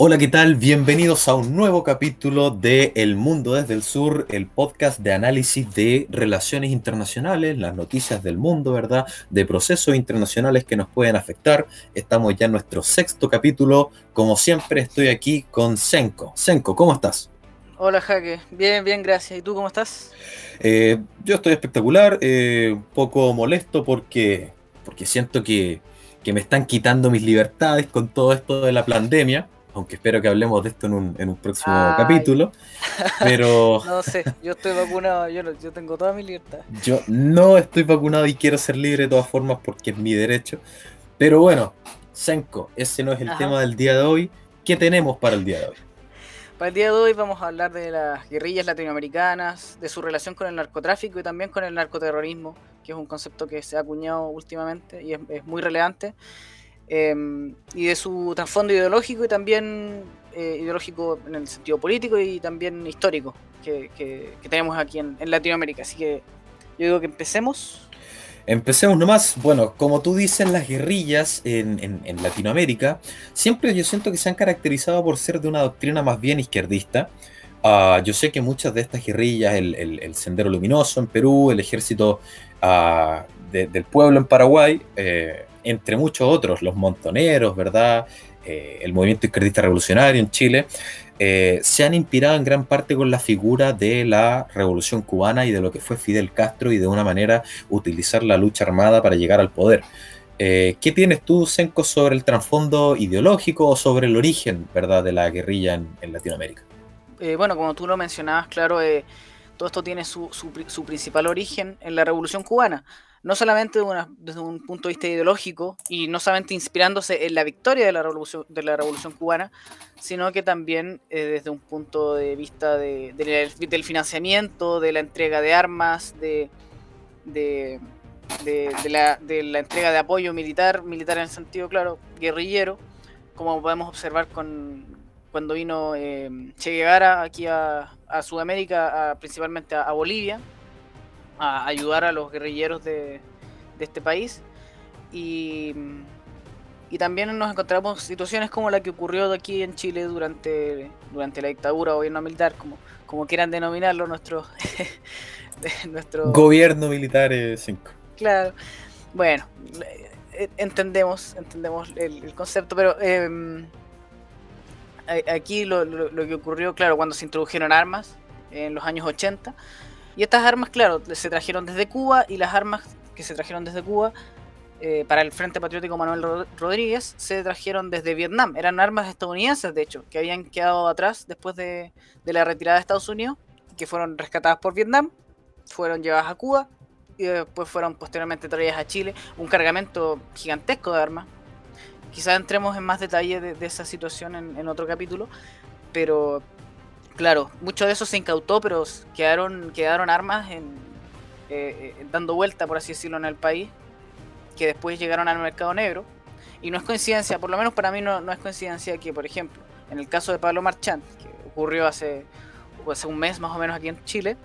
Hola, ¿qué tal? Bienvenidos a un nuevo capítulo de El Mundo desde el Sur, el podcast de análisis de relaciones internacionales, las noticias del mundo, ¿verdad? De procesos internacionales que nos pueden afectar. Estamos ya en nuestro sexto capítulo. Como siempre, estoy aquí con Senko. Senko, ¿cómo estás? Hola, Jaque. Bien, bien, gracias. ¿Y tú cómo estás? Eh, yo estoy espectacular, eh, un poco molesto porque, porque siento que, que me están quitando mis libertades con todo esto de la pandemia aunque espero que hablemos de esto en un, próximo capítulo. Pero. no sé, yo estoy vacunado, yo, tengo toda mi libertad. Yo no estoy vacunado y quiero ser libre de todas formas porque es mi derecho. Pero bueno, Senko, ese no es el tema del día de hoy. ¿Qué tenemos para el día de hoy? Para el día de hoy vamos a hablar de las guerrillas latinoamericanas, de su relación con el narcotráfico y también con el narcoterrorismo, que es un concepto que se ha acuñado últimamente y es muy relevante. Em, y de su trasfondo ideológico y también eh, ideológico en el sentido político y también histórico que, tenemos aquí en, Latinoamérica. Así que yo digo que empecemos. Empecemos nomás. Bueno, como tú dices, las guerrillas en, Latinoamérica siempre yo siento que se han caracterizado por ser de una doctrina más bien izquierdista. Ah, yo sé que muchas de estas guerrillas, el, Sendero Luminoso en Perú, el Ejército ah, del Pueblo en Paraguay, eh, entre muchos otros, los montoneros, ¿verdad? Eh, el movimiento izquierdista revolucionario en Chile, eh, se han inspirado en gran parte con la figura de la revolución cubana y de lo que fue Fidel Castro y de una manera utilizar la lucha armada para llegar al poder. Eh, ¿Qué tienes tú, Senko, sobre el trasfondo ideológico o sobre el origen ¿verdad? de la guerrilla en, Latinoamérica? bueno, como tú lo mencionabas, claro, todo esto tiene su, su, principal origen en la revolución cubana no solamente desde un punto de vista ideológico y no solamente inspirándose en la victoria de la revolución, de la revolución cubana, sino que también eh, desde un punto de vista de, del financiamiento, de la entrega de armas, de, de, la, entrega de apoyo militar, militar en el sentido, claro, guerrillero, como podemos observar con, cuando vino eh, Che Guevara aquí a, Sudamérica, principalmente a Bolivia a ayudar a los guerrilleros de, este país. Y, y, también nos encontramos situaciones como la que ocurrió aquí en Chile durante, durante la dictadura o gobierno militar, como, como quieran denominarlo nuestro, nuestro... Gobierno militar 5. Claro, bueno, eh, entendemos, entendemos el, concepto, pero em, aquí lo, lo, que ocurrió, claro, cuando se introdujeron armas en los años 80, y estas armas, claro, se trajeron desde Cuba y las armas que se trajeron desde Cuba eh, para el Frente Patriótico Manuel Rodríguez se trajeron desde Vietnam. Eran armas estadounidenses, de hecho, que habían quedado atrás después de, la retirada de Estados Unidos, que fueron rescatadas por Vietnam, fueron llevadas a Cuba y después fueron posteriormente traídas a Chile. Un cargamento gigantesco de armas. Quizás entremos en más detalle de, esa situación en, otro capítulo, pero Claro, mucho de eso se incautó, pero quedaron, quedaron armas en, eh, eh, dando vuelta, por así decirlo, en el país, que después llegaron al mercado negro. Y no es coincidencia, por lo menos para mí no, no es coincidencia que, por ejemplo, en el caso de Pablo Marchand, que ocurrió hace, hace un mes más o menos aquí en Chile,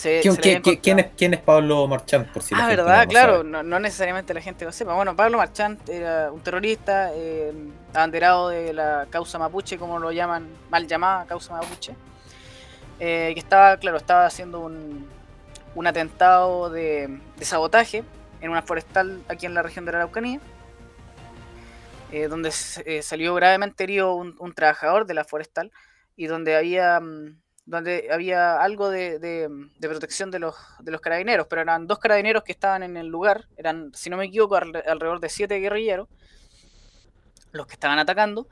¿Quién, es, Pablo Marchand? Por si ah, verdad, claro, no, necesariamente la gente lo sepa. Bueno, Pablo Marchand era un terrorista, eh, abanderado de la causa mapuche, como lo llaman, mal llamada causa mapuche, eh, que estaba, claro, estaba haciendo un, un atentado de, sabotaje en una forestal aquí en la región de la Araucanía, eh, donde salió gravemente herido un, un, trabajador de la forestal y donde había... Mm, donde había algo de, protección de los, de los carabineros, pero eran dos carabineros que estaban en el lugar, eran, si no me equivoco, alrededor de siete guerrilleros, los que estaban atacando,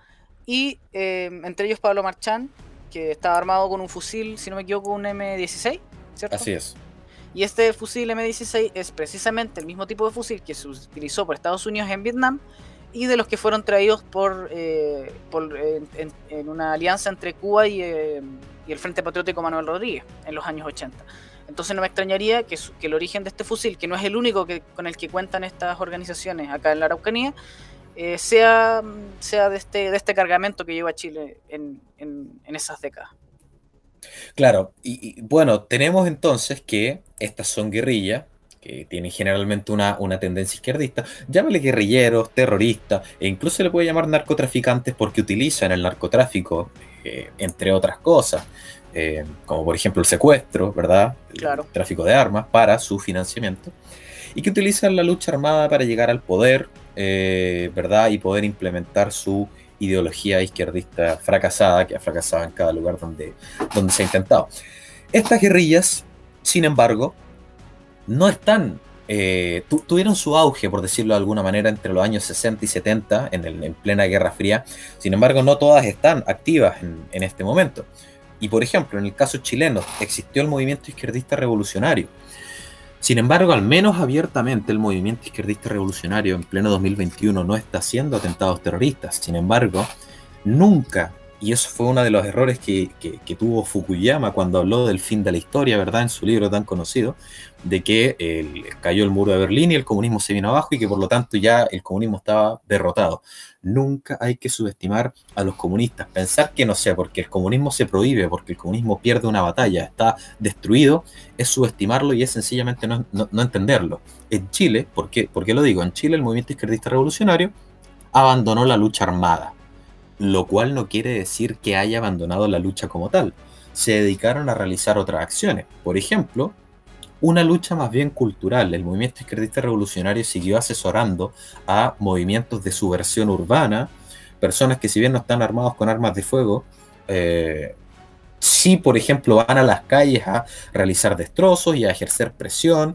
y eh, entre ellos Pablo Marchán, que estaba armado con un fusil, si no me equivoco, un M16, ¿cierto? Así es. Y este fusil M16 es precisamente el mismo tipo de fusil que se utilizó por Estados Unidos en Vietnam y de los que fueron traídos por, eh, en, una alianza entre Cuba y, eh, y el Frente Patriótico Manuel Rodríguez en los años 80. Entonces no me extrañaría que, el origen de este fusil, que no es el único que, con el que cuentan estas organizaciones acá en la Araucanía, eh, sea, sea de, este, de este cargamento que lleva Chile en, esas décadas. Claro, y, bueno, tenemos entonces que estas son guerrillas que tienen generalmente una, una tendencia izquierdista, llámale guerrilleros, terroristas, e incluso le puede llamar narcotraficantes porque utilizan el narcotráfico, eh, entre otras cosas, eh, como por ejemplo el secuestro, ¿verdad? Claro. El tráfico de armas para su financiamiento, y que utilizan la lucha armada para llegar al poder, eh, ¿verdad? Y poder implementar su ideología izquierdista fracasada, que ha fracasado en cada lugar donde, donde se ha intentado. Estas guerrillas, sin embargo, no están, eh, tuvieron su auge, por decirlo de alguna manera, entre los años 60 y 70, en, plena Guerra Fría. Sin embargo, no todas están activas en, en este momento. Y por ejemplo, en el caso chileno, existió el movimiento izquierdista revolucionario. Sin embargo, al menos abiertamente el movimiento izquierdista revolucionario en pleno 2021 no está haciendo atentados terroristas. Sin embargo, nunca y eso fue uno de los errores que, tuvo Fukuyama cuando habló del fin de la historia, ¿verdad? En su libro tan conocido, de que cayó el muro de Berlín y el comunismo se vino abajo y que por lo tanto ya el comunismo estaba derrotado. Nunca hay que subestimar a los comunistas. Pensar que no sea porque el comunismo se prohíbe, porque el comunismo pierde una batalla, está destruido, es subestimarlo y es sencillamente no, entenderlo. En Chile, ¿por qué? ¿por qué lo digo? En Chile el movimiento izquierdista revolucionario abandonó la lucha armada lo cual no quiere decir que haya abandonado la lucha como tal. Se dedicaron a realizar otras acciones. Por ejemplo, una lucha más bien cultural. El movimiento izquierdista revolucionario siguió asesorando a movimientos de subversión urbana, personas que si bien no están armados con armas de fuego, eh, sí, por ejemplo, van a las calles a realizar destrozos y a ejercer presión.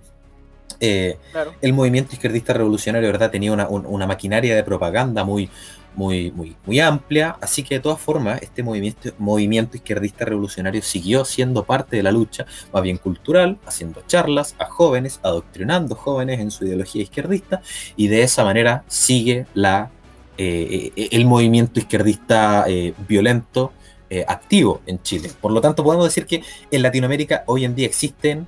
Eh, el movimiento izquierdista revolucionario, ¿verdad? Tenía una, una, maquinaria de propaganda muy, muy, muy, muy amplia, así que de todas formas este movimiento, movimiento izquierdista revolucionario siguió siendo parte de la lucha, más bien cultural, haciendo charlas a jóvenes, adoctrinando jóvenes en su ideología izquierdista, y de esa manera sigue la, eh, eh, el movimiento izquierdista eh, violento activo en Chile. Por lo tanto, podemos decir que en Latinoamérica hoy en día existen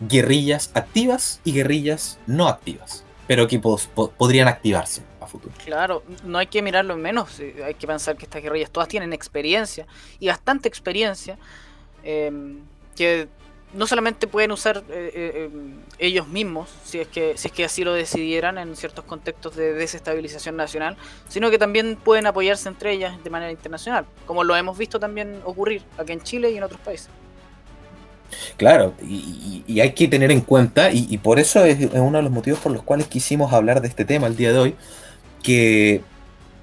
guerrillas activas y guerrillas no activas, pero que podrían activarse. Claro, no hay que mirarlo en menos, eh, hay que pensar que estas guerrillas todas tienen experiencia y bastante experiencia em, que no solamente pueden usar eh, eh, em, ellos mismos, si es, que, si es que así lo decidieran en ciertos contextos de desestabilización nacional, sino que también pueden apoyarse entre ellas de manera internacional, como lo hemos visto también ocurrir aquí en Chile y en otros países. Claro, y, hay que tener en cuenta, y, y, por eso es uno de los motivos por los cuales quisimos hablar de este tema el día de hoy, que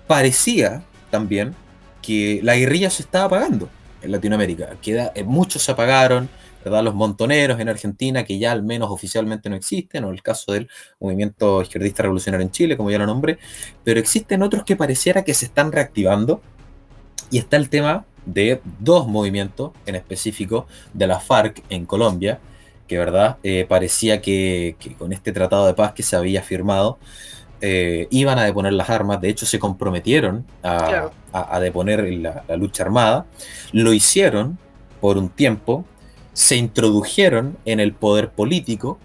parecía también que la guerrilla se estaba apagando en Latinoamérica, que eh, muchos se apagaron, ¿verdad? Los montoneros en Argentina, que ya al menos oficialmente no existen, o el caso del movimiento izquierdista revolucionario en Chile, como ya lo nombré, pero existen otros que pareciera que se están reactivando, y está el tema de dos movimientos en específico de la FARC en Colombia, que verdad eh, parecía que, con este tratado de paz que se había firmado, eh, iban a deponer las armas, de hecho se comprometieron a, deponer la, lucha armada, lo hicieron por un tiempo, se introdujeron en el poder político,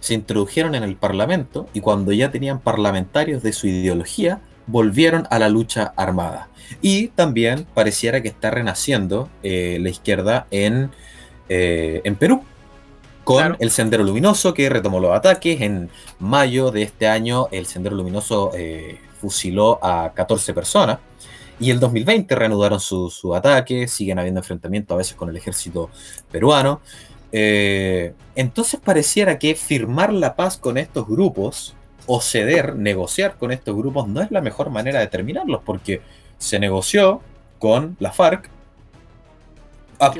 se introdujeron en el parlamento y cuando ya tenían parlamentarios de su ideología, volvieron a la lucha armada. Y también pareciera que está renaciendo eh, la izquierda en, eh, en Perú con el Sendero Luminoso que retomó los ataques. En mayo de este año el Sendero Luminoso eh, fusiló a 14 personas. Y el 2020 reanudaron su, ataque, siguen habiendo enfrentamientos a veces con el ejército peruano. Eh, entonces pareciera que firmar la paz con estos grupos o ceder, negociar con estos grupos no es la mejor manera de terminarlos, porque se negoció con la FARC,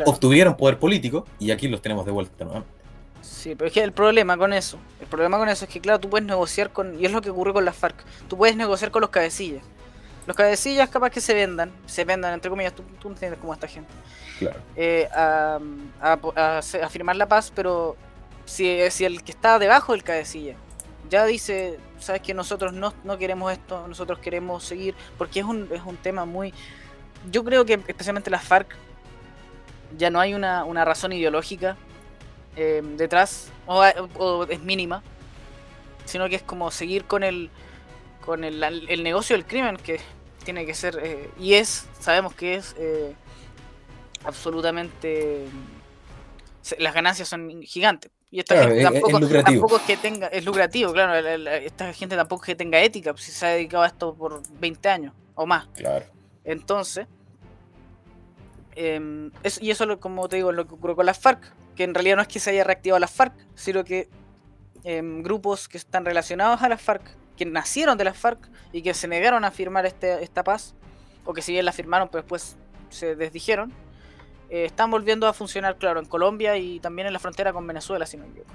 obtuvieron poder político y aquí los tenemos de vuelta nuevamente. Sí, pero es que el problema con eso, el problema con eso es que, claro, tú puedes negociar con, y es lo que ocurrió con las FARC, tú puedes negociar con los cabecillas. Los cabecillas capaz que se vendan, se vendan, entre comillas, tú, tú entiendes cómo esta gente. Claro. Eh, a, a, firmar la paz, pero si, si el que está debajo del cabecilla ya dice, sabes que nosotros no, no queremos esto, nosotros queremos seguir, porque es un, es un tema muy... Yo creo que especialmente las FARC ya no hay una, una razón ideológica eh, detrás, o, es mínima, sino que es como seguir con el, con el, el negocio del crimen, que tiene que ser, eh, y es, sabemos que es eh, absolutamente, las ganancias son gigantes. Y esta gente tampoco, es, que tenga, es lucrativo, claro, esta gente tampoco es que tenga ética, pues, si se ha dedicado a esto por 20 años o más. Claro. Entonces, em, y eso, como te digo, es lo que ocurrió con las FARC, que en realidad no es que se haya reactivado las FARC, sino que em, grupos que están relacionados a las FARC, que nacieron de las FARC y que se negaron a firmar este, esta paz, o que si bien la firmaron, pero después se desdijeron, eh, están volviendo a funcionar, claro, en Colombia y también en la frontera con Venezuela, si no me equivoco.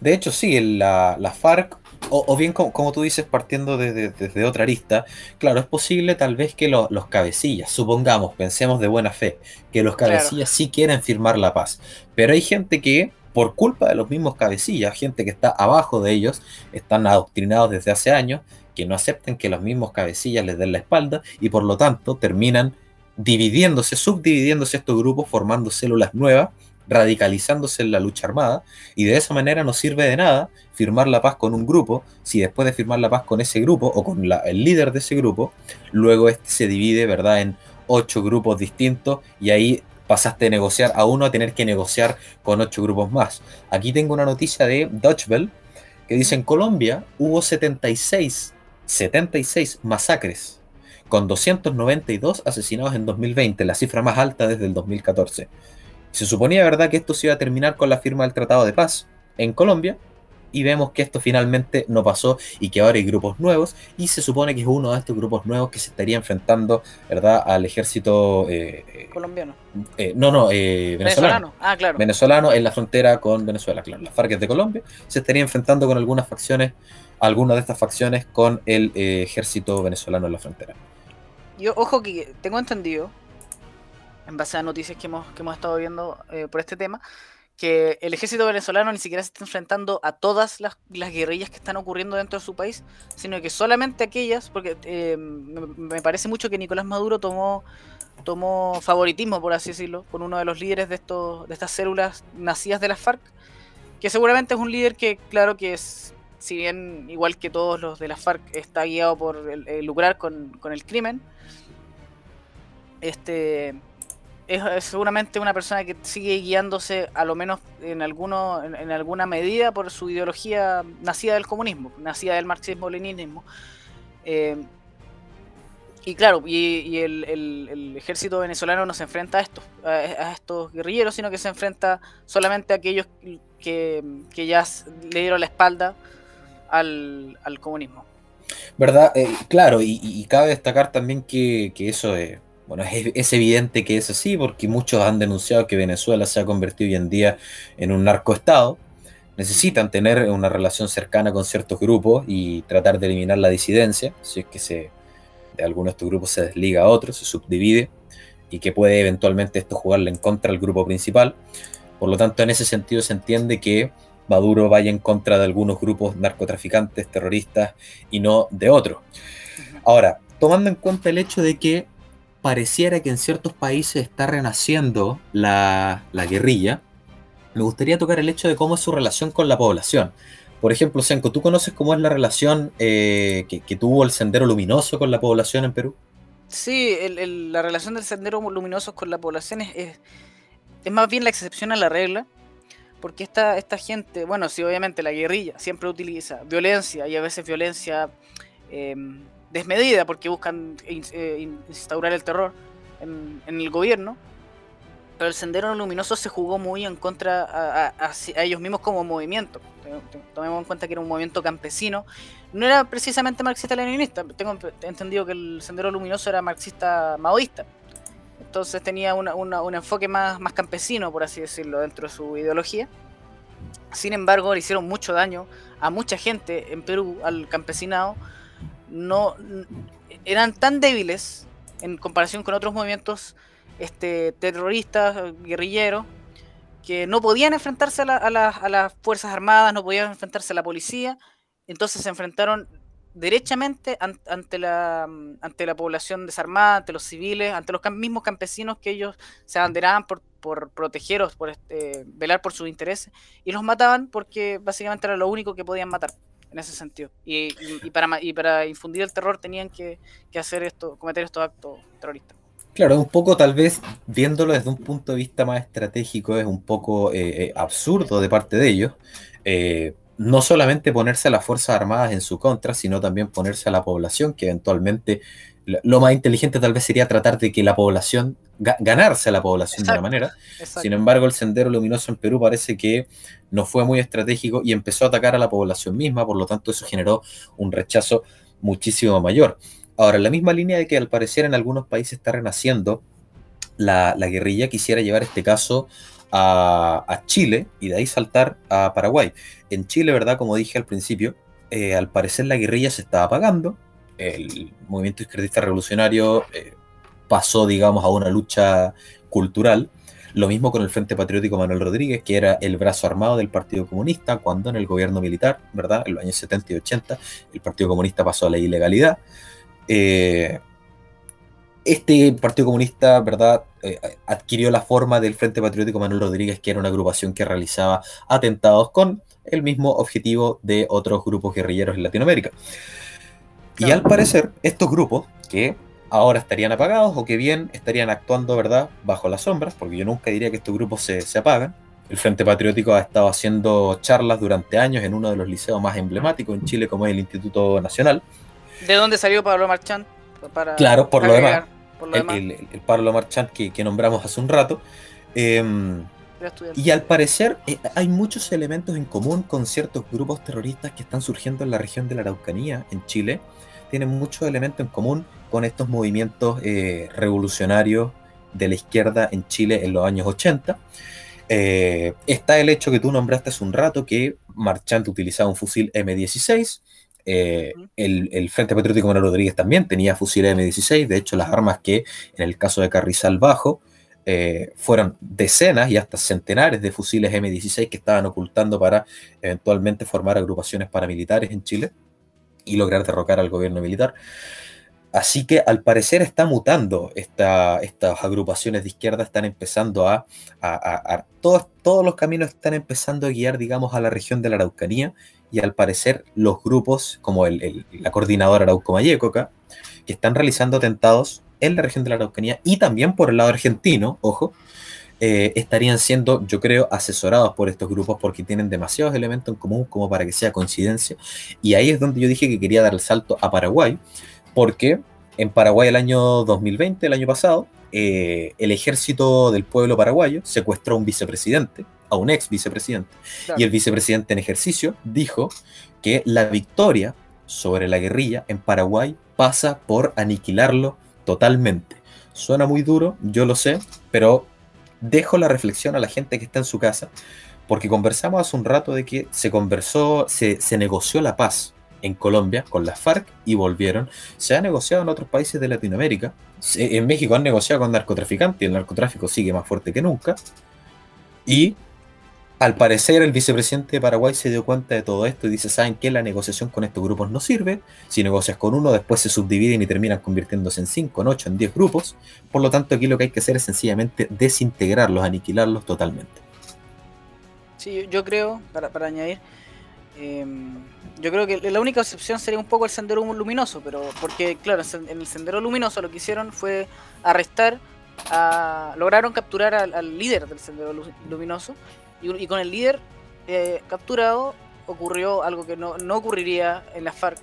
De hecho, sí, la, la FARC, o, bien como, tú dices, partiendo desde, otra arista, claro, es posible tal vez que los cabecillas, supongamos, pensemos de buena fe, que los cabecillas sí quieren firmar la paz, pero hay gente que, por culpa de los mismos cabecillas, gente que está abajo de ellos, están adoctrinados desde hace años, que no aceptan que los mismos cabecillas les den la espalda y por lo tanto terminan dividiéndose, subdividiéndose estos grupos, formando células nuevas, radicalizándose en la lucha armada, y de esa manera no sirve de nada firmar la paz con un grupo, si después de firmar la paz con ese grupo o con el líder de ese grupo, luego este se divide, ¿verdad?, en ocho grupos distintos y ahí pasaste de negociar a uno a tener que negociar con ocho grupos más. Aquí tengo una noticia de Dutch Bell que dice en Colombia hubo 76, 76 masacres con 292 asesinados en 2020, la cifra más alta desde el 2014. Se suponía, ¿verdad?, que esto se iba a terminar con la firma del Tratado de Paz en Colombia, y vemos que esto finalmente no pasó y que ahora hay grupos nuevos, y se supone que es uno de estos grupos nuevos que se estaría enfrentando, ¿verdad?, al ejército... Eh, eh, colombiano. Eh, no, no, venezolano. venezolano. Ah, claro. Venezolano en la frontera con Venezuela, claro. Las FARC de Colombia se estaría enfrentando con algunas facciones, algunas de estas facciones con el ejército venezolano en la frontera. Yo, ojo que tengo entendido, en base a noticias que hemos, que hemos estado viendo eh, por este tema, que el ejército venezolano ni siquiera se está enfrentando a todas las, guerrillas que están ocurriendo dentro de su país, sino que solamente aquellas, porque eh, me, parece mucho que Nicolás Maduro tomó, tomó favoritismo, por así decirlo, con uno de los líderes de, estos, de estas células nacidas de las FARC, que seguramente es un líder que, claro que es, si bien igual que todos los de las FARC, está guiado por el, lucrar con, el crimen, este es, seguramente una persona que sigue guiándose a lo menos en alguno en, alguna medida por su ideología nacida del comunismo, nacida del marxismo-leninismo. Eh, y claro, y, el, ejército venezolano no se enfrenta a estos, a, estos guerrilleros, sino que se enfrenta solamente a aquellos que, ya le dieron la espalda al, comunismo. ¿Verdad? Eh, claro, y, cabe destacar también que, que eso es bueno, es, evidente que es así porque muchos han denunciado que Venezuela se ha convertido hoy en día en un narcoestado. Necesitan tener una relación cercana con ciertos grupos y tratar de eliminar la disidencia, si es que se, de alguno de estos grupos se desliga a otro, se subdivide y que puede eventualmente esto jugarle en contra al grupo principal. Por lo tanto, en ese sentido se entiende que Maduro vaya en contra de algunos grupos narcotraficantes, terroristas y no de otros. Ahora, tomando en cuenta el hecho de que pareciera que en ciertos países está renaciendo la, guerrilla, me gustaría tocar el hecho de cómo es su relación con la población. Por ejemplo, Senko, ¿tú conoces cómo es la relación eh, que, tuvo el Sendero Luminoso con la población en Perú? Sí, la relación del Sendero Luminoso con la población es, es, más bien la excepción a la regla, porque esta, esta gente, bueno, sí, obviamente la guerrilla siempre utiliza violencia y a veces violencia em, desmedida porque buscan eh, instaurar el terror en, el gobierno. Pero el Sendero Luminoso se jugó muy en contra a, ellos mismos como movimiento. Tomemos en cuenta que era un movimiento campesino. No era precisamente marxista-leninista. Tengo entendido que el Sendero Luminoso era marxista-maoísta. Entonces tenía un enfoque más, más campesino, por así decirlo, dentro de su ideología. Sin embargo, le hicieron mucho daño a mucha gente en Perú, al campesinado, no eran tan débiles en comparación con otros movimientos este, terroristas, guerrilleros, que no podían enfrentarse a, las Fuerzas Armadas, no podían enfrentarse a la policía, entonces se enfrentaron derechamente ante, la, ante la población desarmada, ante los civiles, ante los mismos campesinos que ellos se abanderaban por, por protegeros, por este, velar por sus intereses, y los mataban porque básicamente era lo único que podían matar en ese sentido. Y, para, y para infundir el terror tenían que, hacer esto, cometer estos actos terroristas. Claro, un poco tal vez viéndolo desde un punto de vista más estratégico es un poco eh, eh, absurdo de parte de ellos. Eh, no solamente ponerse a las Fuerzas Armadas en su contra, sino también ponerse a la población, que eventualmente lo más inteligente tal vez sería tratar de que la población, ganarse a la población de una manera. Sin embargo, el Sendero Luminoso en Perú parece que no fue muy estratégico y empezó a atacar a la población misma, por lo tanto eso generó un rechazo muchísimo mayor. Ahora, en la misma línea de que al parecer en algunos países está renaciendo, la, guerrilla quisiera llevar este caso a, Chile y de ahí saltar a Paraguay. En Chile, ¿verdad? Como dije al principio, eh, al parecer la guerrilla se estaba apagando, el movimiento izquierdista revolucionario eh, pasó, digamos, a una lucha cultural. Lo mismo con el Frente Patriótico Manuel Rodríguez, que era el brazo armado del Partido Comunista, cuando en el gobierno militar, ¿verdad? En los años 70 y 80, el Partido Comunista pasó a la ilegalidad. Eh, este Partido Comunista, ¿verdad?, eh, adquirió la forma del Frente Patriótico Manuel Rodríguez, que era una agrupación que realizaba atentados con el mismo objetivo de otros grupos guerrilleros en Latinoamérica. Y al parecer, estos grupos, que ahora estarían apagados o que bien estarían actuando, ¿verdad?, bajo las sombras, porque yo nunca diría que estos grupos se, se apagan. El Frente Patriótico ha estado haciendo charlas durante años en uno de los liceos más emblemáticos en Chile, como es el Instituto Nacional, ¿De dónde salió Pablo Marchand? claro, por lo demás. El, Pablo Marchand que, nombramos hace un rato. Em, y al parecer eh, hay muchos elementos en común con ciertos grupos terroristas que están surgiendo en la región de la Araucanía, en Chile. Tienen muchos elementos en común con estos movimientos eh, revolucionarios de la izquierda en Chile en los años 80. Eh, está el hecho que tú nombraste hace un rato que Marchand utilizaba un fusil M16, eh, el, Frente Patriótico Manuel Rodríguez también tenía fusiles M16, de hecho las armas que en el caso de Carrizal Bajo eh, fueron decenas y hasta centenares de fusiles M16 que estaban ocultando para eventualmente formar agrupaciones paramilitares en Chile y lograr derrocar al gobierno militar. Así que al parecer está mutando esta, estas agrupaciones de izquierda, están empezando a, todos, todos los caminos están empezando a guiar, digamos, a la región de la Araucanía y al parecer los grupos como el, la coordinadora Arauco Mayecoca, que están realizando atentados en la región de la Araucanía y también por el lado argentino, ojo, eh, estarían siendo, yo creo, asesorados por estos grupos porque tienen demasiados elementos en común como para que sea coincidencia. Y ahí es donde yo dije que quería dar el salto a Paraguay, porque en Paraguay el año 2020, el año pasado, eh, el ejército del pueblo paraguayo secuestró a un vicepresidente, a un ex vicepresidente. Y el vicepresidente en ejercicio dijo que la victoria sobre la guerrilla en Paraguay pasa por aniquilarlo totalmente. Suena muy duro, yo lo sé, pero dejo la reflexión a la gente que está en su casa, porque conversamos hace un rato de que se conversó, se, se negoció la paz en Colombia con las FARC y volvieron. Se ha negociado en otros países de Latinoamérica. En México han negociado con narcotraficantes y el narcotráfico sigue más fuerte que nunca. Y al parecer el vicepresidente de Paraguay se dio cuenta de todo esto y dice, ¿saben qué? La negociación con estos grupos no sirve. Si negocias con uno, después se subdividen y terminan convirtiéndose en 5, en 8, en 10 grupos. Por lo tanto, aquí lo que hay que hacer es sencillamente desintegrarlos, aniquilarlos totalmente. Sí, yo creo, para, añadir, em, yo creo que la única excepción sería un poco el sendero luminoso, pero porque, claro, en el sendero luminoso lo que hicieron fue arrestar, a, lograron capturar al líder del sendero luminoso y, con el líder eh, capturado ocurrió algo que no, ocurriría en la FARC,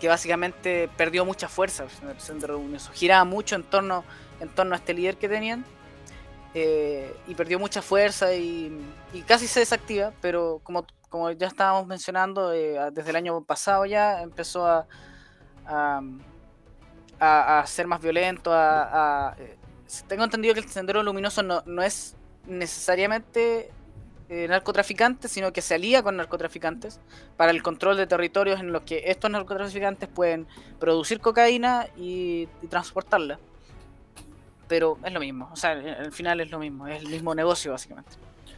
que básicamente perdió mucha fuerza en el centro Giraba mucho en torno, en torno a este líder que tenían. Eh, y perdió mucha fuerza y, casi se desactiva, pero como, como ya estábamos mencionando, eh, desde el año pasado ya empezó a, a, ser más violento. A, tengo entendido que el Sendero Luminoso no, no es necesariamente eh, narcotraficantes, sino que se alía con narcotraficantes para el control de territorios en los que estos narcotraficantes pueden producir cocaína y, transportarla. Pero es lo mismo, o sea, al final es lo mismo, es el mismo negocio básicamente.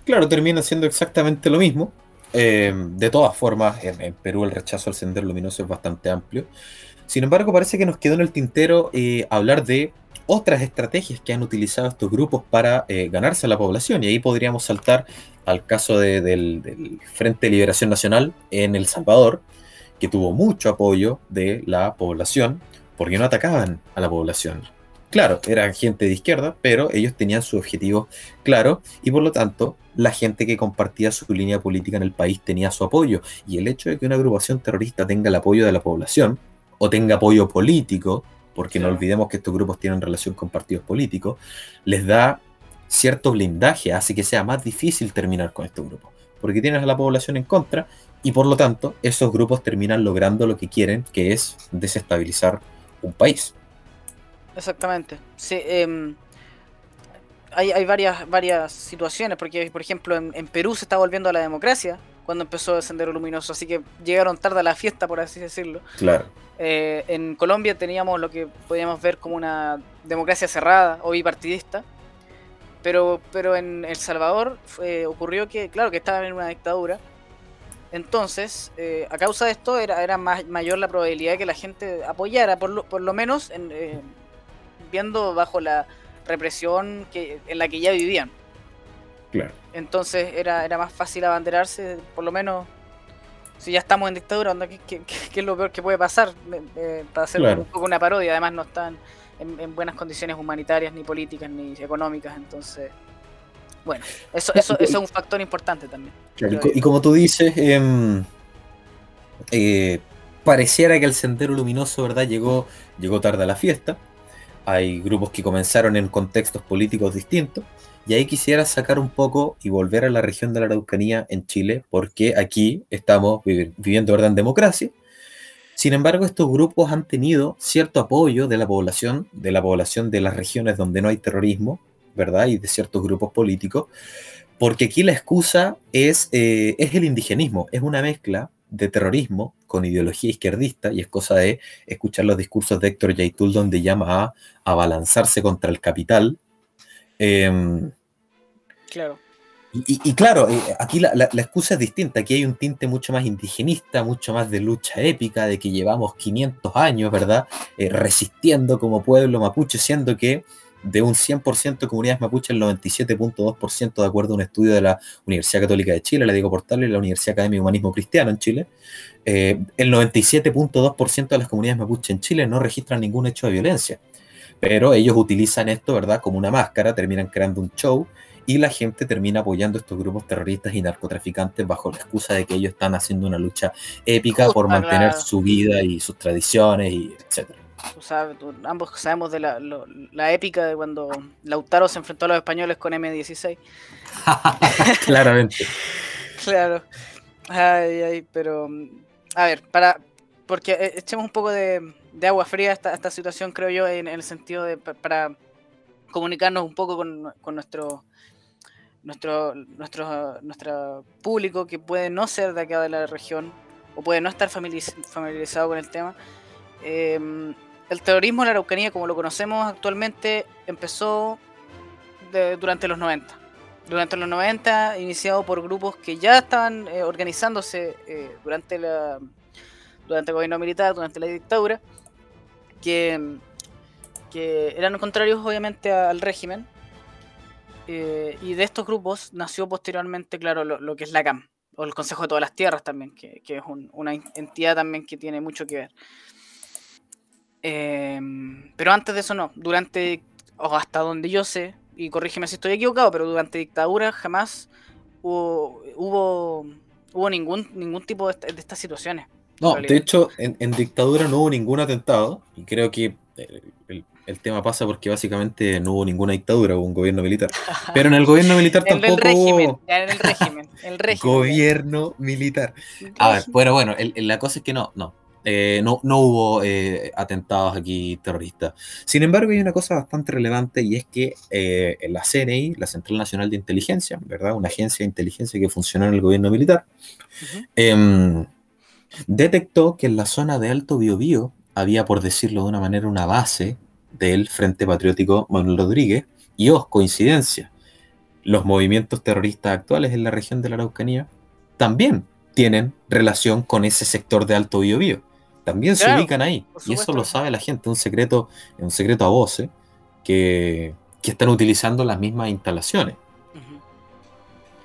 Claro, termina siendo exactamente lo mismo. Eh, de todas formas, en, Perú el rechazo al sendero luminoso es bastante amplio. Sin embargo, parece que nos quedó en el tintero eh, hablar de otras estrategias que han utilizado estos grupos para eh, ganarse a la población. Y ahí podríamos saltar al caso del, Frente de Liberación Nacional en El Salvador, que tuvo mucho apoyo de la población, porque no atacaban a la población. claro, eran gente de izquierda, pero ellos tenían su objetivo claro y por lo tanto la gente que compartía su línea política en el país tenía su apoyo. Y el hecho de que una agrupación terrorista tenga el apoyo de la población o tenga apoyo político, porque no olvidemos que estos grupos tienen relación con partidos políticos, les da cierto blindaje, hace que sea más difícil terminar con estos grupos, porque tienes a la población en contra y por lo tanto esos grupos terminan logrando lo que quieren, que es desestabilizar un país. Exactamente. Sí, em, hay, varias, varias situaciones, porque por ejemplo en, Perú se está volviendo a la democracia cuando empezó el Sendero Luminoso, así que llegaron tarde a la fiesta, por así decirlo. Claro. Eh, en Colombia teníamos lo que podíamos ver como una democracia cerrada o bipartidista, pero, pero en El Salvador ocurrió que, claro, que estaban en una dictadura, entonces, eh, a causa de esto era, era más, mayor la probabilidad de que la gente apoyara, por lo, por lo menos en, eh, viendo bajo la represión que, en la que ya vivían. Claro. Entonces era, era más fácil abanderarse, por lo menos si ya estamos en dictadura, ¿qué, es lo peor que puede pasar? para hacer un poco una parodia, además no están en, buenas condiciones humanitarias, ni políticas, ni económicas, entonces... Bueno, eso, eso, eso es un factor importante también. y, como tú dices, em, eh, pareciera que el sendero luminoso, ¿verdad? Llegó, llegó tarde a la fiesta. Hay grupos que comenzaron en contextos políticos distintos. Y ahí quisiera sacar un poco y volver a la región de la Araucanía en Chile, porque aquí estamos viviendo ¿verdad? en democracia. Sin embargo, estos grupos han tenido cierto apoyo de la población, de la población de las regiones donde no hay terrorismo, ¿verdad? Y de ciertos grupos políticos, porque aquí la excusa es, eh, es el indigenismo, es una mezcla de terrorismo con ideología izquierdista y es cosa de escuchar los discursos de Héctor Yaitul donde llama a abalanzarse contra el capital. Em, claro. Y, claro, eh, aquí la, excusa es distinta, aquí hay un tinte mucho más indigenista, mucho más de lucha épica, de que llevamos 500 años, ¿verdad? Eh, resistiendo como pueblo mapuche, siendo que de un 100% de comunidades mapuche, el 97.2% de acuerdo a un estudio de la Universidad Católica de Chile, la Diego Portal y la Universidad Académica de Humanismo Cristiano en Chile, eh, el 97.2% de las comunidades mapuche en Chile no registran ningún hecho de violencia. Pero ellos utilizan esto, ¿verdad?, como una máscara, terminan creando un show y la gente termina apoyando estos grupos terroristas y narcotraficantes bajo la excusa de que ellos están haciendo una lucha épica por mantener su vida y sus tradiciones y etcétera ambos sabemos de la, épica de cuando Lautaro se enfrentó a los españoles con M16. Claramente. claro. Ay, ay, pero. A ver, para. Porque eh, echemos un poco de, agua fría a esta, situación, creo yo, en, el sentido de. para comunicarnos un poco con, nuestro. Nuestro, nuestro, nuestro público que puede no ser de acá de la región o puede no estar familiarizado con el tema. Eh, el terrorismo en la Araucanía, como lo conocemos actualmente, empezó durante los 90. Durante los 90, iniciado por grupos que ya estaban eh, organizándose eh, durante, la, durante el gobierno militar, durante la dictadura, que, que eran contrarios obviamente al régimen. Eh, y de estos grupos nació posteriormente, claro, lo, que es la CAM, o el Consejo de Todas las Tierras también, que, es una entidad también que tiene mucho que ver. Em, pero antes de eso no, durante, o hasta donde yo sé, y corrígeme si estoy equivocado, pero durante dictadura jamás hubo, hubo, ningún, ningún tipo de, estas situaciones. No, de hecho, en, dictadura no hubo ningún atentado, y creo que el, tema pasa porque básicamente no hubo ninguna dictadura, hubo un gobierno militar. Pero en el gobierno militar tampoco el régimen, en el régimen, el régimen. Gobierno militar. A ver, bueno, bueno, la cosa es que no, no. Eh, no, no, hubo eh, atentados aquí terroristas. Sin embargo, hay una cosa bastante relevante y es que eh, la CNI, la Central Nacional de Inteligencia, ¿verdad? Una agencia de inteligencia que funcionó en el gobierno militar, em, detectó que en la zona de Alto Biobío había, por decirlo de una manera, una base del Frente Patriótico Manuel Rodríguez y, os, oh, coincidencia, los movimientos terroristas actuales en la región de la Araucanía también tienen relación con ese sector de Alto Biobío también se ubican ahí. Y eso lo sabe la gente, un secreto, un secreto a voces que, están utilizando las mismas instalaciones.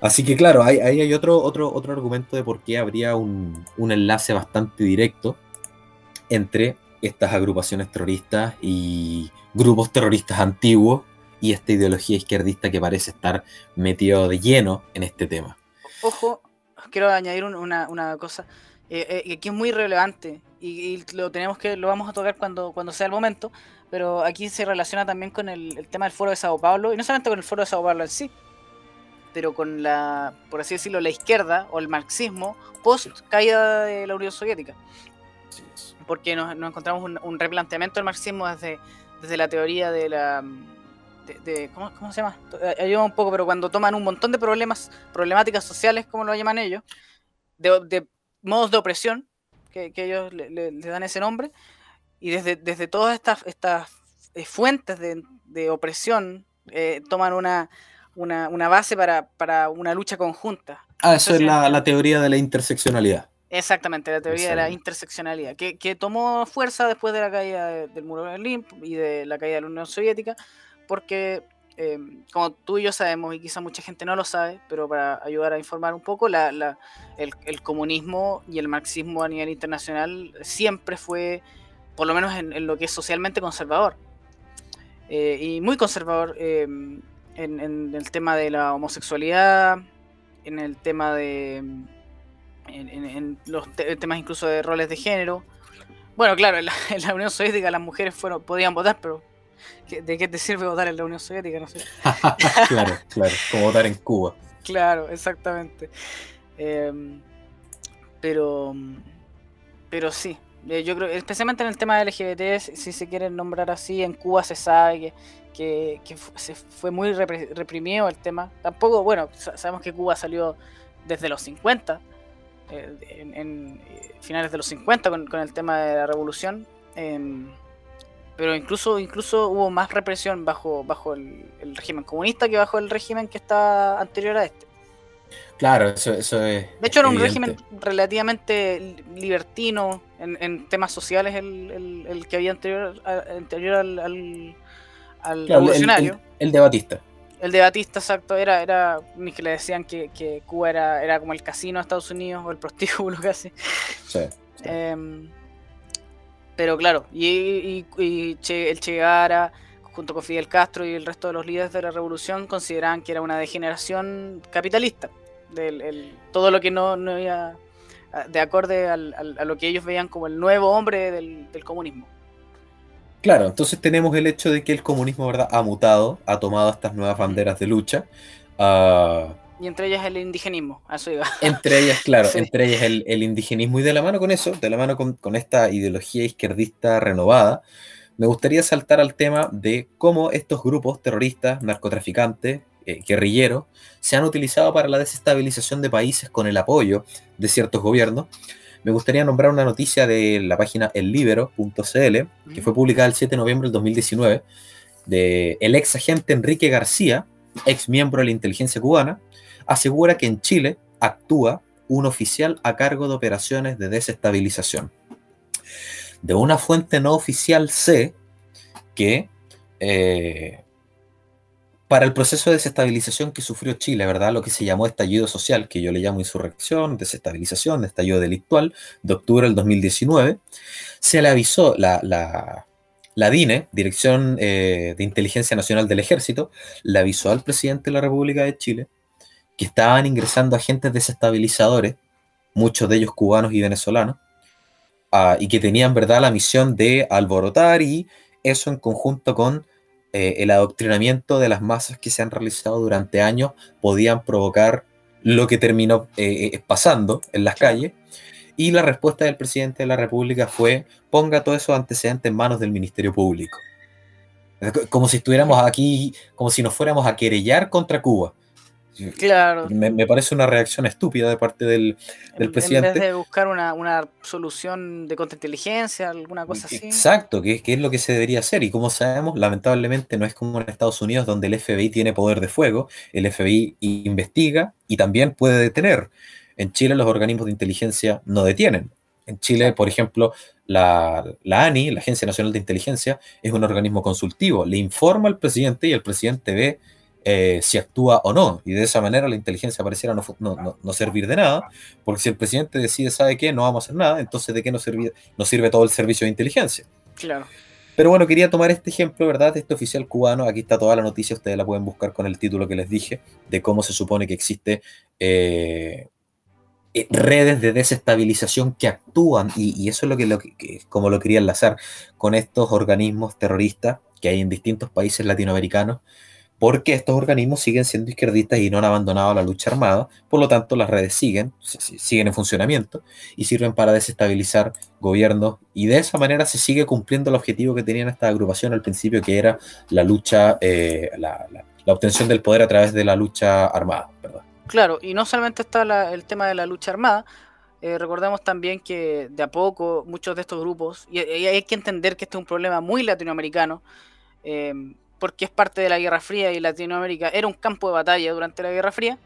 Así que claro, ahí hay, hay, otro, otro, otro argumento de por qué habría un, enlace bastante directo entre estas agrupaciones terroristas y, grupos terroristas antiguos y esta ideología izquierdista que parece estar metido de lleno en este tema. Ojo, quiero añadir una, cosa eh, eh, que es muy relevante y, lo tenemos que lo vamos a tocar cuando, cuando sea el momento, pero aquí se relaciona también con el, tema del foro de Sao Paulo y no solamente con el foro de Sao Paulo en sí, pero con la, por así decirlo, la izquierda o el marxismo post caída de la Unión Soviética. Porque nos, encontramos un, replanteamiento del marxismo desde, desde la teoría de la de, ¿cómo, se llama? Ayuda un poco, pero cuando toman un montón de problemas, problemáticas sociales, como lo llaman ellos, de, modos de opresión, que, ellos le, dan ese nombre, y desde, desde todas estas, estas eh, fuentes de, opresión eh, toman una, una, base para, una lucha conjunta. Ah, eso es la, teoría de la interseccionalidad. Exactamente, la teoría de la interseccionalidad, que, que, tomó fuerza después de la caída del muro de Berlín y de la caída de la Unión Soviética, porque em, como tú y yo sabemos, y quizá mucha gente no lo sabe, pero para ayudar a informar un poco, la, el, comunismo y el marxismo a nivel internacional siempre fue, por lo menos en, lo que es socialmente conservador. Eh, y muy conservador em, en, el tema de la homosexualidad, en el tema de... en, los temas incluso de roles de género. Bueno, claro, en la, Unión Soviética las mujeres fueron, podían votar, pero ¿De qué te sirve votar en la Unión Soviética? No sé. claro, claro, como votar en Cuba. Claro, exactamente. Em, pero, pero sí, eh, yo creo, especialmente en el tema de LGBT, si se quiere nombrar así, en Cuba se sabe que, que, se fue muy reprimido el tema. Tampoco, bueno, sabemos que Cuba salió desde los 50, eh, en, eh, finales de los 50 con, con, el tema de la revolución. Em, pero incluso incluso hubo más represión bajo bajo el, régimen comunista que bajo el régimen que está anterior a este. Claro, eso, eso es. De hecho, era un régimen relativamente libertino en, temas sociales el, el, que había anterior, anterior al, al, revolucionario. El, de Batista. El de Batista, exacto, era, era ni que le decían que, que, Cuba era, era como el casino de Estados Unidos o el prostíbulo casi. Sí. Em, pero claro, y, el Che Guevara, junto con Fidel Castro y el resto de los líderes de la revolución, consideraban que era una degeneración capitalista. Del, todo lo que no, no iba de acorde a lo que ellos veían como el nuevo hombre del, comunismo. Claro, entonces tenemos el hecho de que el comunismo ¿verdad? ha mutado, ha tomado estas nuevas banderas de lucha. Uh, y entre ellas el indigenismo, a eso iba. Entre ellas, claro, entre ellas el, indigenismo. Y de la mano con eso, de la mano con, esta ideología izquierdista renovada, me gustaría saltar al tema de cómo estos grupos terroristas, narcotraficantes, eh, guerrilleros, se han utilizado para la desestabilización de países con el apoyo de ciertos gobiernos. Me gustaría nombrar una noticia de la página ellibero.cl, que fue publicada el 7 de noviembre del 2019, de el ex agente Enrique García, ex miembro de la inteligencia cubana, asegura que en Chile actúa un oficial a cargo de operaciones de desestabilización. De una fuente no oficial sé que eh, para el proceso de desestabilización que sufrió Chile, ¿verdad? Lo que se llamó estallido social, que yo le llamo insurrección, desestabilización, estallido delictual, de octubre del 2019, se le avisó la, la, DINE, Dirección eh, de Inteligencia Nacional del Ejército, le avisó al presidente de la República de Chile que estaban ingresando agentes desestabilizadores, muchos de ellos cubanos y venezolanos, ah, y que tenían verdad la misión de alborotar y eso en conjunto con eh, el adoctrinamiento de las masas que se han realizado durante años podían provocar lo que terminó eh, eh, pasando en las calles. Y la respuesta del presidente de la República fue, ponga todos esos antecedentes en manos del Ministerio Público. Como si estuviéramos aquí, como si nos fuéramos a querellar contra Cuba. Claro. Me, parece una reacción estúpida de parte del, presidente. En vez de buscar una, solución de contrainteligencia, alguna cosa así. Exacto, que, es lo que se debería hacer. Y como sabemos, lamentablemente no es como en Estados Unidos, donde el FBI tiene poder de fuego. El FBI investiga y también puede detener. En Chile los organismos de inteligencia no detienen. En Chile, por ejemplo, la, la, ANI, la Agencia Nacional de Inteligencia, es un organismo consultivo. Le informa al presidente y el presidente ve eh, si actúa o no. Y de esa manera la inteligencia pareciera no, no, servir de nada, porque si el presidente decide, ¿sabe qué? No vamos a hacer nada, entonces ¿de qué nos sirve, nos sirve todo el servicio de inteligencia? Claro. Pero bueno, quería tomar este ejemplo, ¿verdad? De este oficial cubano. Aquí está toda la noticia, ustedes la pueden buscar con el título que les dije, de cómo se supone que existe eh, eh, redes de desestabilización que actúan, y, eso es lo que, lo que, como lo quería enlazar, con estos organismos terroristas que hay en distintos países latinoamericanos, porque estos organismos siguen siendo izquierdistas y no han abandonado la lucha armada, por lo tanto las redes siguen, siguen en funcionamiento y sirven para desestabilizar gobiernos y de esa manera se sigue cumpliendo el objetivo que tenían esta agrupación al principio, que era la lucha, eh, la, obtención del poder a través de la lucha armada. Claro, y no solamente está el tema de la lucha armada, eh, recordemos también que de a poco muchos de estos grupos, y, hay que entender que este es un problema muy latinoamericano, eh, porque es parte de la Guerra Fría y Latinoamérica era un campo de batalla durante la Guerra Fría.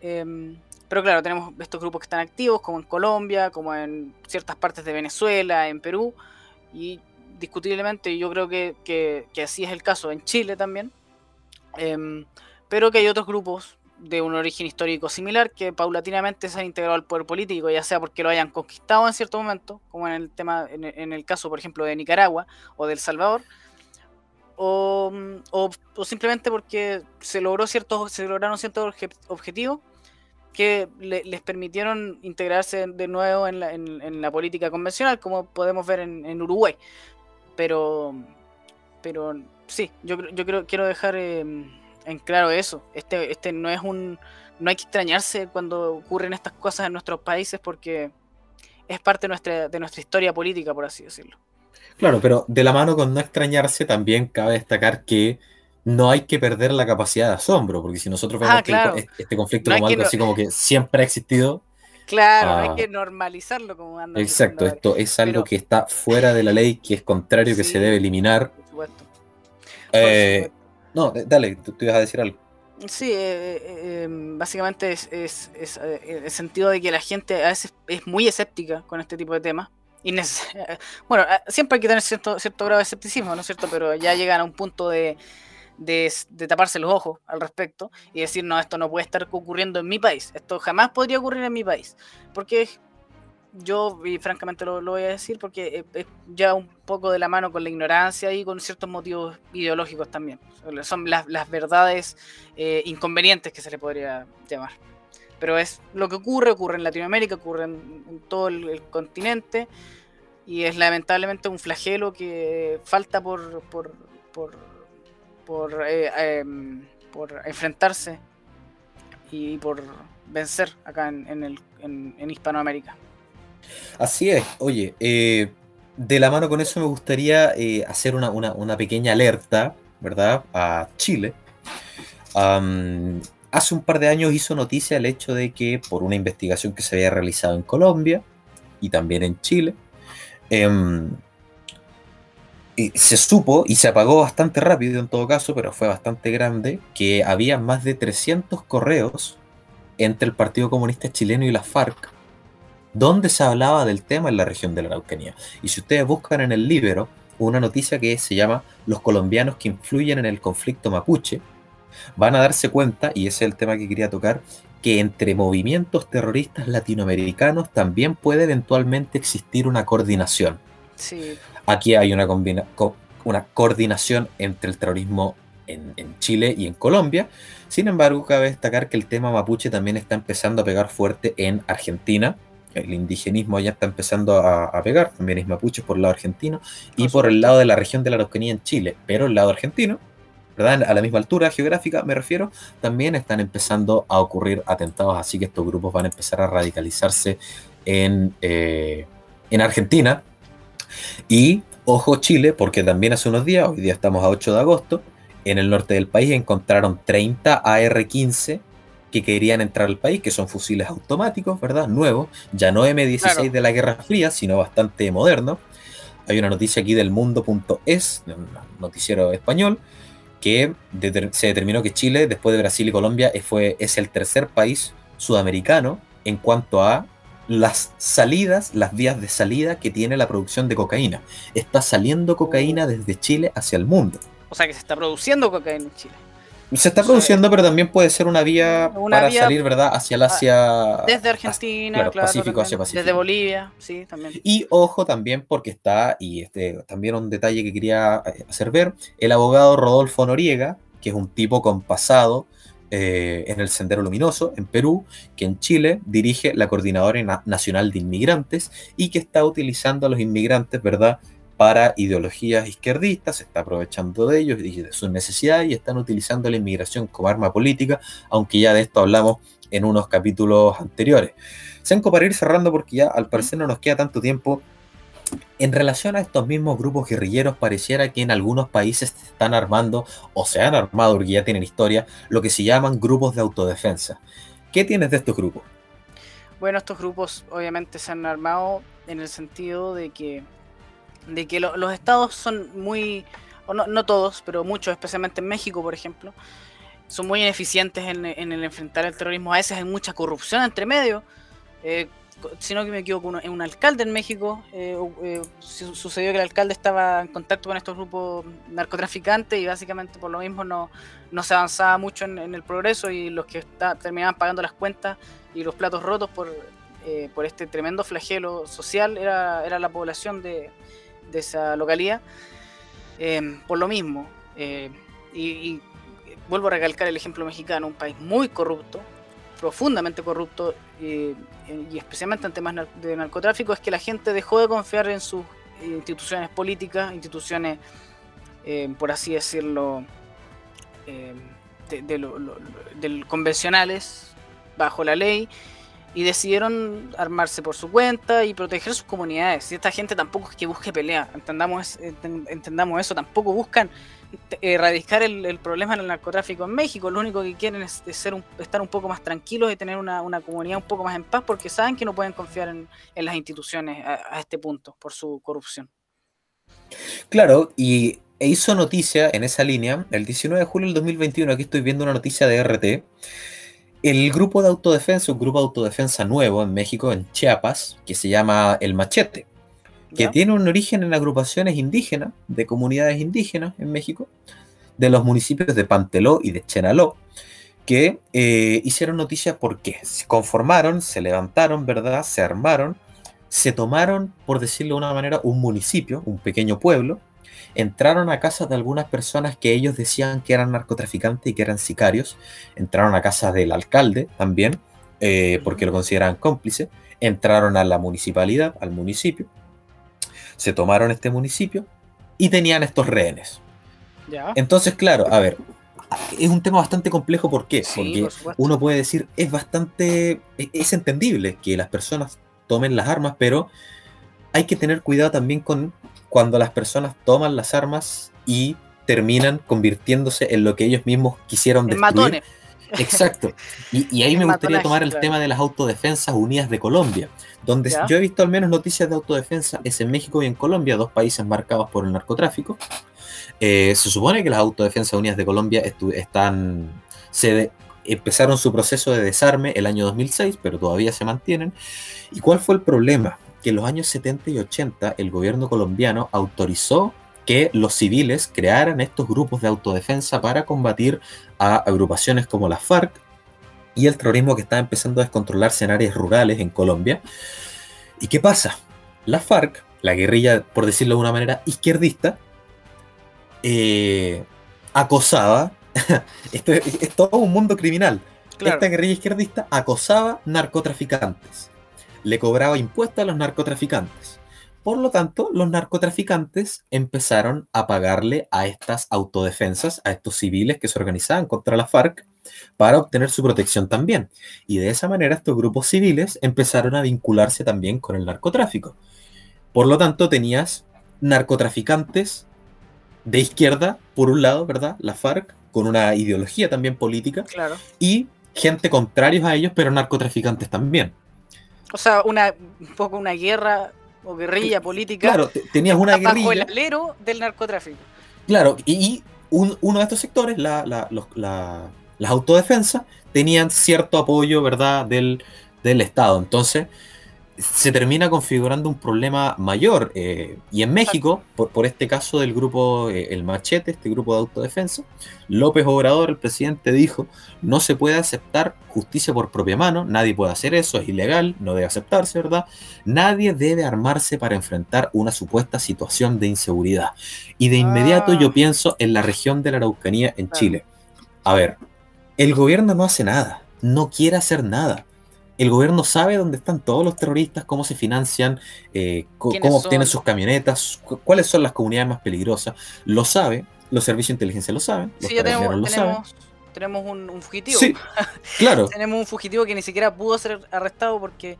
Eh, pero claro, tenemos estos grupos que están activos, como en Colombia, como en ciertas partes de Venezuela, en Perú, y discutiblemente yo creo que, que así es el caso en Chile también. pero que hay otros grupos de un origen histórico similar que paulatinamente se han integrado al poder político, ya sea porque lo hayan conquistado en cierto momento, como en el tema, en, el caso, por ejemplo, de Nicaragua o de El Salvador, o, simplemente porque se logró ciertos, se lograron ciertos objetivos que les permitieron integrarse de nuevo en la, en, la, política convencional, como podemos ver en, Uruguay. Pero, pero sí, yo, yo creo, quiero dejar em, en claro eso. Este, este no es un. No hay que extrañarse cuando ocurren estas cosas en nuestros países porque es parte de nuestra, de nuestra historia política, por así decirlo. Claro, pero de la mano con no extrañarse, también cabe destacar que no hay que perder la capacidad de asombro, porque si nosotros vemos ah, que este conflicto como algo así como que siempre ha existido. Claro, hay ah, que normalizarlo como anda. Exacto, esto es algo que está fuera de la ley, que es contrario, que se debe eliminar. Por supuesto. Eh, no, dale, tú, ibas a decir algo. Sí, eh, eh, em, básicamente es, eh, el sentido de que la gente a veces es muy escéptica con este tipo de temas. Bueno, siempre hay que tener cierto, cierto grado de escepticismo, ¿no es cierto? Pero ya llegan a un punto de, de, taparse los ojos al respecto y decir, no, esto no puede estar ocurriendo en mi país. Esto jamás podría ocurrir en mi país. Porque yo, y francamente lo, voy a decir, porque es ya un poco de la mano con la ignorancia y con ciertos motivos ideológicos también. Son las, verdades eh, inconvenientes que se le podría llamar. Pero es lo que ocurre, ocurre en Latinoamérica, ocurre en, todo el, continente y es lamentablemente un flagelo que falta por, por, por, por, eh, em, por enfrentarse y por vencer acá en, el, en Hispanoamérica. Así es, oye, eh, de la mano con eso me gustaría eh, hacer una, pequeña alerta, ¿verdad? A Chile. Hace un par de años hizo noticia el hecho de que por una investigación que se había realizado en Colombia y también en Chile, em, se supo y se apagó bastante rápido en todo caso, pero fue bastante grande, que había más de 300 correos entre el Partido Comunista Chileno y la FARC donde se hablaba del tema en la región de la Araucanía. Y si ustedes buscan en el libro una noticia que se llama Los colombianos que influyen en el conflicto mapuche, van a darse cuenta, y ese es el tema que quería tocar, que entre movimientos terroristas latinoamericanos también puede eventualmente existir una coordinación. Aquí hay una, una coordinación entre el terrorismo en, en, Chile y en Colombia. Sin embargo, cabe destacar que el tema mapuche también está empezando a pegar fuerte en Argentina, el indigenismo allá está empezando a, pegar, también es mapuche por el lado argentino y por el lado de la región de la Araucanía en Chile, pero el lado argentino, ¿verdad? A la misma altura geográfica me refiero, también están empezando a ocurrir atentados, así que estos grupos van a empezar a radicalizarse en, eh, en Argentina. Y ojo Chile, porque también hace unos días, hoy día estamos a 8 de agosto, en el norte del país encontraron 30 AR-15 que querían entrar al país, que son fusiles automáticos, ¿verdad? Nuevos, ya no M16 de la Guerra Fría, sino bastante moderno. Hay una noticia aquí del mundo.es, un noticiero español, que se determinó que Chile, después de Brasil y Colombia, fue, es el tercer país sudamericano en cuanto a las salidas, las vías de salida que tiene la producción de cocaína. Está saliendo cocaína desde Chile hacia el mundo. O sea que se está produciendo cocaína en Chile. Se está produciendo, pero también puede ser una vía para salir, ¿verdad? Hacia el Asia. Desde Argentina, claro, Pacífico, hacia Pacífico. Desde Bolivia, sí, también. Y ojo también, porque está, y este también un detalle que quería eh, hacer ver, el abogado Rodolfo Noriega, que es un tipo con pasado eh, en el Sendero Luminoso, en Perú, que en Chile dirige la Coordinadora Nacional de Inmigrantes y que está utilizando a los inmigrantes, ¿verdad? Para ideologías izquierdistas, se está aprovechando de ellos y de sus necesidades y están utilizando la inmigración como arma política, aunque ya de esto hablamos en unos capítulos anteriores. Senco, para ir cerrando, porque ya al parecer no nos queda tanto tiempo, en relación a estos mismos grupos guerrilleros, pareciera que en algunos países se están armando, o se han armado, porque ya tienen historia, lo que se llaman grupos de autodefensa. ¿Qué tienes de estos grupos? Bueno, estos grupos obviamente se han armado en el sentido de que de que los estados son muy, o no, no, todos, pero muchos, especialmente en México, por ejemplo, son muy ineficientes en, el enfrentar el terrorismo. A veces hay mucha corrupción entre medio. Eh, si no que me equivoco, un, un alcalde en México eh, eh, sucedió que el alcalde estaba en contacto con estos grupos narcotraficantes y básicamente por lo mismo no, no se avanzaba mucho en, el progreso y los que terminaban pagando las cuentas y los platos rotos por, por este tremendo flagelo social era, era la población de, de esa localidad, em, por lo mismo. Eh, y, vuelvo a recalcar el ejemplo mexicano, un país muy corrupto, profundamente corrupto, y especialmente en temas de narcotráfico, es que la gente dejó de confiar en sus instituciones políticas, instituciones, em, por así decirlo, em, de, convencionales, bajo la ley, y decidieron armarse por su cuenta y proteger sus comunidades. Y esta gente tampoco es que busque pelea, entendamos, entendamos eso, tampoco buscan erradicar el, problema del narcotráfico en México, lo único que quieren es, ser estar un poco más tranquilos y tener una, comunidad un poco más en paz porque saben que no pueden confiar en, las instituciones a, este punto por su corrupción. Claro, y hizo noticia en esa línea el 19 de julio del 2021, aquí estoy viendo una noticia de RT, el grupo de autodefensa, un grupo de autodefensa nuevo en México, en Chiapas, que se llama El Machete, que tiene un origen en agrupaciones indígenas, de comunidades indígenas en México, de los municipios de Panteló y de Chenaló, que eh, hicieron noticia porque se conformaron, se levantaron, ¿verdad? Se armaron, se tomaron, por decirlo de una manera, un municipio, un pequeño pueblo, entraron a casas de algunas personas que ellos decían que eran narcotraficantes y que eran sicarios, entraron a casa del alcalde también, eh, porque lo consideraban cómplice, entraron a la municipalidad, al municipio, se tomaron este municipio y tenían estos rehenes. Entonces, claro, a ver, es un tema bastante complejo, ¿por qué? Porque uno puede decir, es bastante, e-, es entendible que las personas tomen las armas, pero hay que tener cuidado también con cuando las personas toman las armas y terminan convirtiéndose en lo que ellos mismos quisieron destruir. Matones. Exacto. Y, ahí me gustaría tomar el tema de las autodefensas unidas de Colombia, donde yo he visto al menos noticias de autodefensa, es en México y en Colombia, dos países marcados por el narcotráfico. Eh, se supone que las autodefensas unidas de Colombia están, se empezaron su proceso de desarme el año 2006, pero todavía se mantienen. ¿Y cuál fue el problema? Que en los años 70 y 80 el gobierno colombiano autorizó que los civiles crearan estos grupos de autodefensa para combatir a agrupaciones como la FARC y el terrorismo que estaba empezando a descontrolarse en áreas rurales en Colombia. ¿Y qué pasa? La FARC, la guerrilla, por decirlo de una manera, izquierdista, eh, acosaba, esto es, todo un mundo criminal, esta guerrilla izquierdista acosaba narcotraficantes le cobraba impuestos a los narcotraficantes. Por lo tanto, los narcotraficantes empezaron a pagarle a estas autodefensas, a estos civiles que se organizaban contra la FARC, para obtener su protección también. Y de esa manera estos grupos civiles empezaron a vincularse también con el narcotráfico. Por lo tanto, tenías narcotraficantes de izquierda, por un lado, ¿verdad? La FARC, con una ideología también política, claro. y gente contrarios a ellos, pero narcotraficantes también. O sea, una, un poco una guerra o guerrilla política. Claro, tenías una guerrilla. Bajo el alero del narcotráfico. Claro, y, uno de estos sectores, la, la, las autodefensas, tenían cierto apoyo, ¿verdad?, del, del Estado. Entonces, se termina configurando un problema mayor. Eh, y en México, por, este caso del grupo eh, El Machete, este grupo de autodefensa, López Obrador, el presidente, dijo, no se puede aceptar justicia por propia mano, nadie puede hacer eso, es ilegal, no debe aceptarse, ¿verdad? Nadie debe armarse para enfrentar una supuesta situación de inseguridad. Y de inmediato yo ah. pienso en la región de la Araucanía en Chile. A ver, el gobierno no hace nada, no quiere hacer nada el gobierno sabe dónde están todos los terroristas, cómo se financian, eh, cómo obtienen sus camionetas, cuáles son las comunidades más peligrosas. Lo sabe, los servicios de inteligencia lo saben, los sí, ya tenemos, lo tenemos, Tenemos un, fugitivo. Sí, claro. tenemos un fugitivo que ni siquiera pudo ser arrestado porque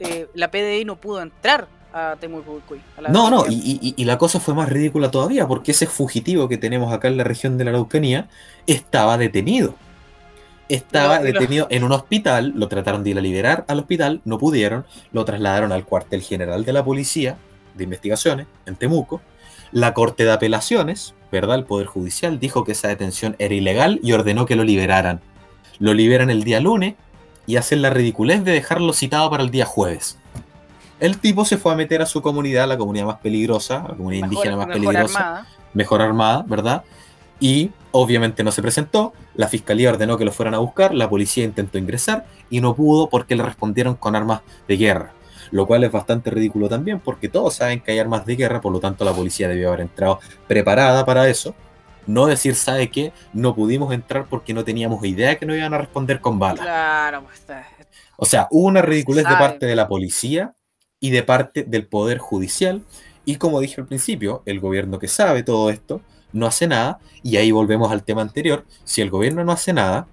eh, la PDI no pudo entrar a Temucuy. No, no, y, y, la cosa fue más ridícula todavía porque ese fugitivo que tenemos acá en la región de la Araucanía estaba detenido estaba detenido en un hospital, lo trataron de ir a liberar al hospital, no pudieron, lo trasladaron al cuartel general de la policía de investigaciones en Temuco. La Corte de Apelaciones, ¿verdad? El Poder Judicial dijo que esa detención era ilegal y ordenó que lo liberaran. Lo liberan el día lunes y hacen la ridiculez de dejarlo citado para el día jueves. El tipo se fue a meter a su comunidad, la comunidad más peligrosa, la comunidad indígena más peligrosa, mejor armada, ¿verdad? Y obviamente no se presentó, la fiscalía ordenó que lo fueran a buscar, la policía intentó ingresar y no pudo porque le respondieron con armas de guerra, lo cual es bastante ridículo también porque todos saben que hay armas de guerra, por lo tanto la policía debió haber entrado preparada para eso. No decir, ¿sabe qué? No pudimos entrar porque no teníamos idea que no iban a responder con balas. Claro, pues, O sea, hubo una ridiculez de parte de la policía y de parte del Poder Judicial. Y como dije al principio, el gobierno que sabe todo esto no hace nada, y ahí volvemos al tema anterior, si el gobierno no hace nada,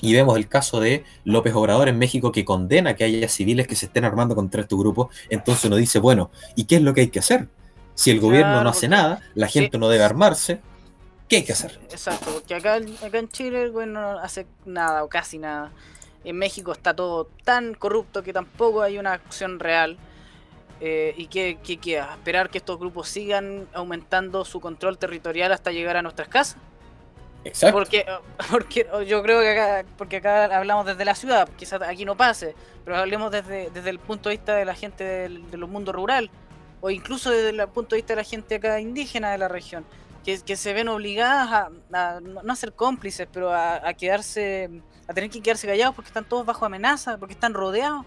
y vemos el caso de López Obrador en México que condena que haya civiles que se estén armando contra este grupo, entonces uno dice, bueno, ¿y qué es lo que hay que hacer? Si el gobierno no hace nada, la gente no debe armarse, ¿qué hay que hacer? Exacto, porque acá, acá en Chile el gobierno no hace nada o casi nada. En México está todo tan corrupto que tampoco hay una acción real. Eh, ¿Y qué, qué queda? ¿Esperar que estos grupos sigan aumentando su control territorial hasta llegar a nuestras casas? Exacto. Porque, porque yo creo que acá, porque acá hablamos desde la ciudad, quizás aquí no pase, pero hablemos desde, desde el punto de vista de la gente del, mundos rural, o incluso desde el punto de vista de la gente acá indígena de la región, que, que se ven obligadas a, no a ser cómplices, pero a, a, quedarse, a tener que quedarse callados porque están todos bajo amenaza, porque están rodeados.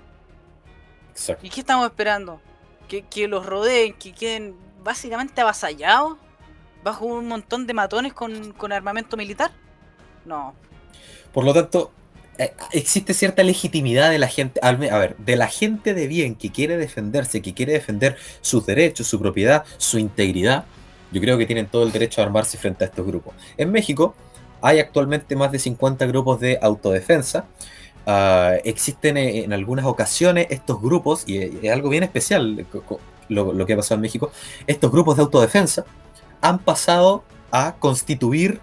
Exacto. ¿Y qué estamos esperando? Que, los rodeen, que queden básicamente avasallados bajo un montón de matones con, armamento militar. No. Por lo tanto, eh, existe cierta legitimidad de la gente, a ver, de la gente de bien que quiere defenderse, que quiere defender sus derechos, su propiedad, su integridad. Yo creo que tienen todo el derecho a armarse frente a estos grupos. En México hay actualmente más de 50 grupos de autodefensa Ah, existen en algunas ocasiones estos grupos, y es algo bien especial lo, que ha pasado en México, estos grupos de autodefensa han pasado a constituir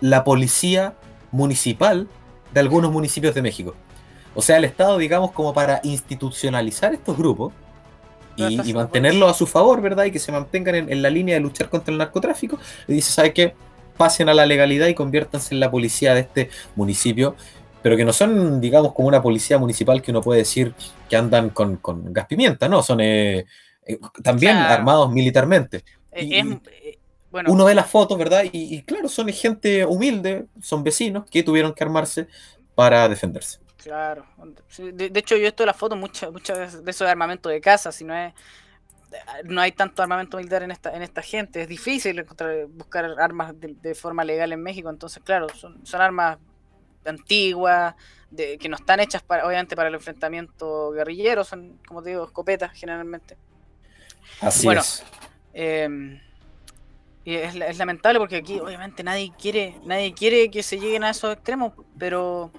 la policía municipal de algunos municipios de México. O sea, el Estado, digamos, como para institucionalizar estos grupos y, mantenerlos a su favor, ¿verdad? Y que se mantengan en, en, la línea de luchar contra el narcotráfico, le dice, ¿sabe qué? Pasen a la legalidad y conviértanse en la policía de este municipio pero que no son, digamos, como una policía municipal que uno puede decir que andan con, gas pimienta, ¿no? Son eh, eh, también armados militarmente. Eh, bueno. Uno ve las fotos, ¿verdad? Y, claro, son gente humilde, son vecinos que tuvieron que armarse para defenderse. Claro. De, hecho, yo esto de las fotos, muchas muchas de eso de armamento de casa, si no es no hay tanto armamento militar en esta, en esta gente. Es difícil encontrar, buscar armas de, forma legal en México. Entonces, claro, son, son armas antiguas, de, que no están hechas para, obviamente para el enfrentamiento guerrillero, son, como te digo, escopetas generalmente. Así es. Em, y es, lamentable porque aquí obviamente nadie quiere, nadie quiere que se lleguen a esos extremos, pero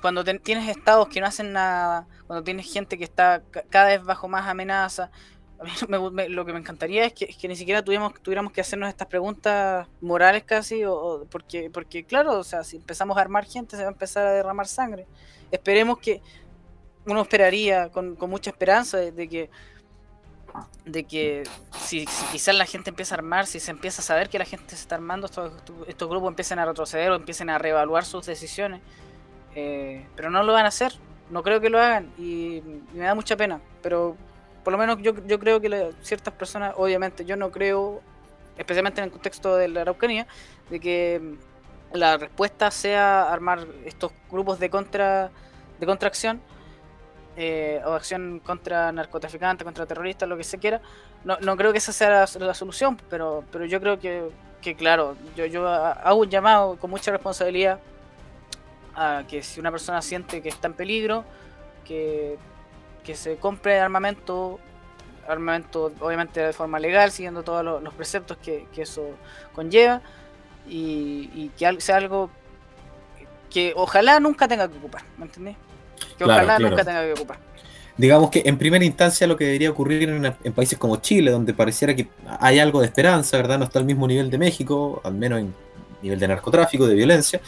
cuando tienes estados que no hacen nada, cuando tienes gente que está cada vez bajo más amenaza, lo que me encantaría es que, ni siquiera tuviéramos, que hacernos estas preguntas morales casi, o, porque, porque claro, o sea, si empezamos a armar gente se va a empezar a derramar sangre. Esperemos que, uno esperaría con, mucha esperanza de, que de que si, quizás la gente empieza a armar, si se empieza a saber que la gente se está armando, estos, estos grupos empiecen a retroceder o empiecen a reevaluar sus decisiones, eh, pero no lo van a hacer. no creo que lo hagan y, me da mucha pena, pero por lo menos yo, yo creo que ciertas personas, obviamente, yo no creo, especialmente en el contexto de la Araucanía, de que la respuesta sea armar estos grupos de contra de contracción eh, o acción contra narcotraficantes, contra terroristas, lo que se quiera. No, no creo que esa sea la, solución, pero, pero yo creo que, que, claro, yo, yo hago un llamado con mucha responsabilidad a que si una persona siente que está en peligro, que, que se compre armamento, armamento obviamente de forma legal, siguiendo todos los, preceptos que, que, eso conlleva, y, y, que sea algo que ojalá nunca tenga que ocupar, ¿me entendés? Que ojalá nunca tenga que ocupar. Digamos que en primera instancia lo que debería ocurrir en, países como Chile, donde pareciera que hay algo de esperanza, ¿verdad? No está al mismo nivel de México, al menos en nivel de narcotráfico, de violencia.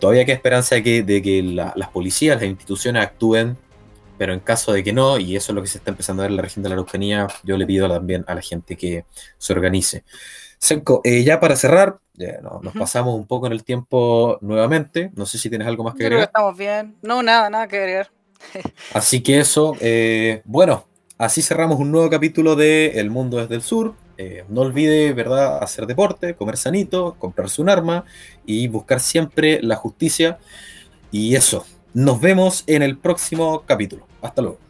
Todavía hay esperanza de que, de que las policías, las instituciones actúen, pero en caso de que no, y eso es lo que se está empezando a ver en la región de la Araucanía, yo le pido también a la gente que se organice. Senko, eh, ya para cerrar, nos pasamos un poco en el tiempo nuevamente. No sé si tienes algo más que agregar. estamos bien. No, nada, nada que agregar. así que eso, eh, bueno, así cerramos un nuevo capítulo de El Mundo desde el Sur. Eh, no olvide, ¿verdad?, hacer deporte, comer sanito, comprarse un arma y buscar siempre la justicia. Y eso, nos vemos en el próximo capítulo. Hasta luego.